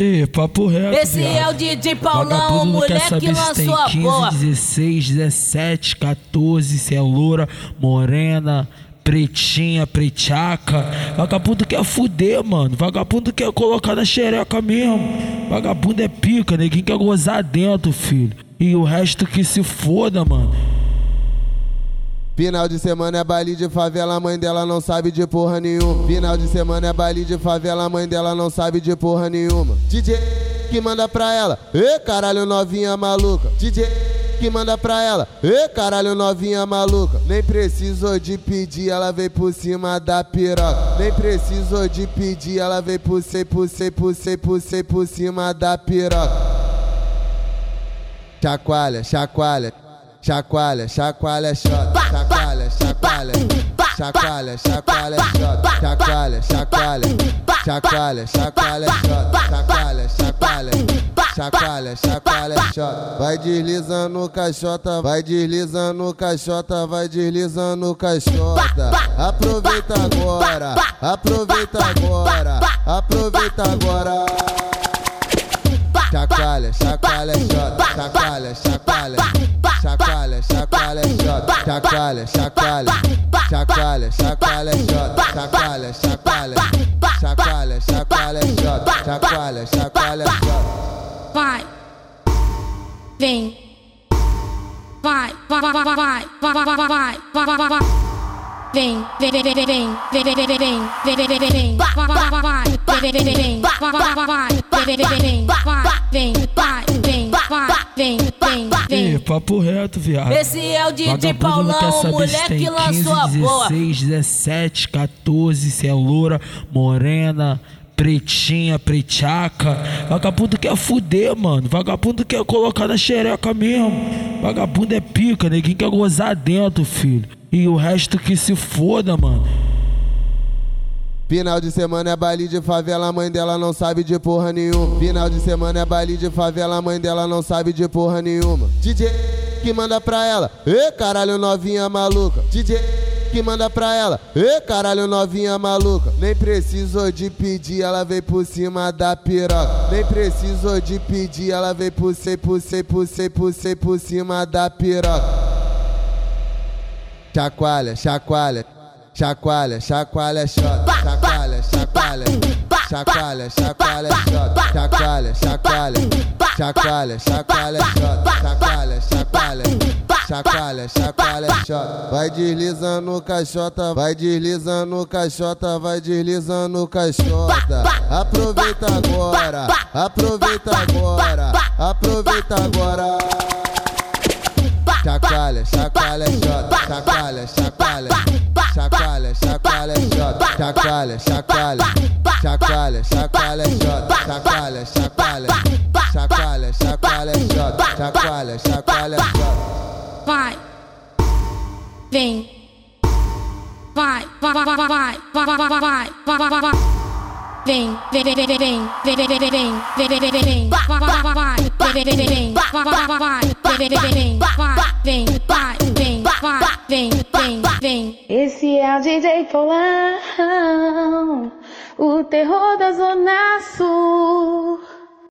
Ê, papo reto, Esse viado. é o DJ Paulão, o moleque que lançou a 15, porra. 16, 17, 14, se é loura, morena, pretinha, pretiaca. Vagabundo quer fuder, mano. Vagabundo quer colocar na xereca mesmo. Vagabundo é pica, neguinho quer gozar dentro, filho. E o resto que se foda, mano. Final de semana é baile de favela, mãe dela não sabe de porra nenhuma. Final de semana é baile de favela, mãe dela não sabe de porra nenhuma. DJ que manda pra ela, ê caralho novinha maluca. DJ que manda pra ela, ê caralho novinha maluca. Nem precisou de pedir, ela veio por cima da piroca. Nem precisou de pedir, ela veio por sei, por sei, por sei, por sei, por cima da piroca. Chacoalha, chacoalha. Chacoalha, chacoalha, chota, chacoalha, chacoalha, chacoalha, chacoalha, chota, chacoalha, chacoalha, chacoalha, chacoalha, chota, chacoalha, chacoalha, chacoalha, chacoalha, chota. Vai deslizando caixota, vai deslizando caixota, vai deslizando caixota. Aproveita agora, aproveita agora, aproveita agora. Chacoalha, chacoalha, chota, chacoalha, chacoalha, chacoalha, chacoalha, chacoalha, chacoalha, chota, chacoalha, chacoalha, chacoalha, chacoalha, chacoalha, chacoalha, vai, vem, vai, vai, vai, vai, vai, vai, vai, vai, vai, vai, vai. Vem, vem, vem, vem, vem, vem, vem, vem, vem, vem, vem, vem, vem, vem, vai, vai, vai, vai, vem, vem, vem, vem, vai, vai, vai, vai, vem, vem, vem, vem, vai, papo reto, viado. Esse é o quer Paulão, tem que 15, lançou a porra. 16, 17, 14, se é loura, morena, pretinha, pretiaca. Vagabundo quer fuder, mano. Vagabundo quer colocar na xereca mesmo. Vagabundo é pica, neguinho quer gozar dentro, filho. E o resto que se foda, mano. Final de semana é baile de favela, mãe dela não sabe de porra nenhuma. Final de semana é baile de favela, mãe dela não sabe de porra nenhuma. DJ que manda pra ela, ê caralho novinha maluca. DJ que manda pra ela, ê caralho novinha maluca. Nem precisou de pedir, ela veio por cima da piroca. Nem precisou de pedir, ela veio por sei, por sei, por sei, por sei, por cima da piroca. Chacoalha, chacoalha, chacoalha, chacoalha, chota, chacoalha, chacoalha, chacoalha, chacoalha, chota, chacoalha, chacoalha, chacoalha, chacoalha, chota, chacoalha, chacoalha, chacoalha, chacoalha, chota. Vai deslizando caixota, vai deslizando caixota, vai deslizando caixota. Aproveita agora, aproveita agora, aproveita agora. Chacoalha, chacoalha, chota, chacoalha, chacoalha, chacoalha, chacoalha, chota, chacoalha, chacoalha, chacoalha, chacoalha, chota, chacoalha, chacoalha, chacoalha, chacoalha, chota, chacoalha, chacoalha, chota. vai, vem, vai, vai, vai, vai, vai, vai, vai, vai, vai, vai, vai. Vem, vem, vem, vem, vem, vem, vem, vem, vem, vem, vem, vem, vem, vai, vai, vai, vai, vem, vem, vem, vem, vai, vai, vai, vai, vem, vem, vem, vem, vai, vem, vai, vem, vem, vem, vem. Esse é o DJ Paulão, o terror da Zona Sul.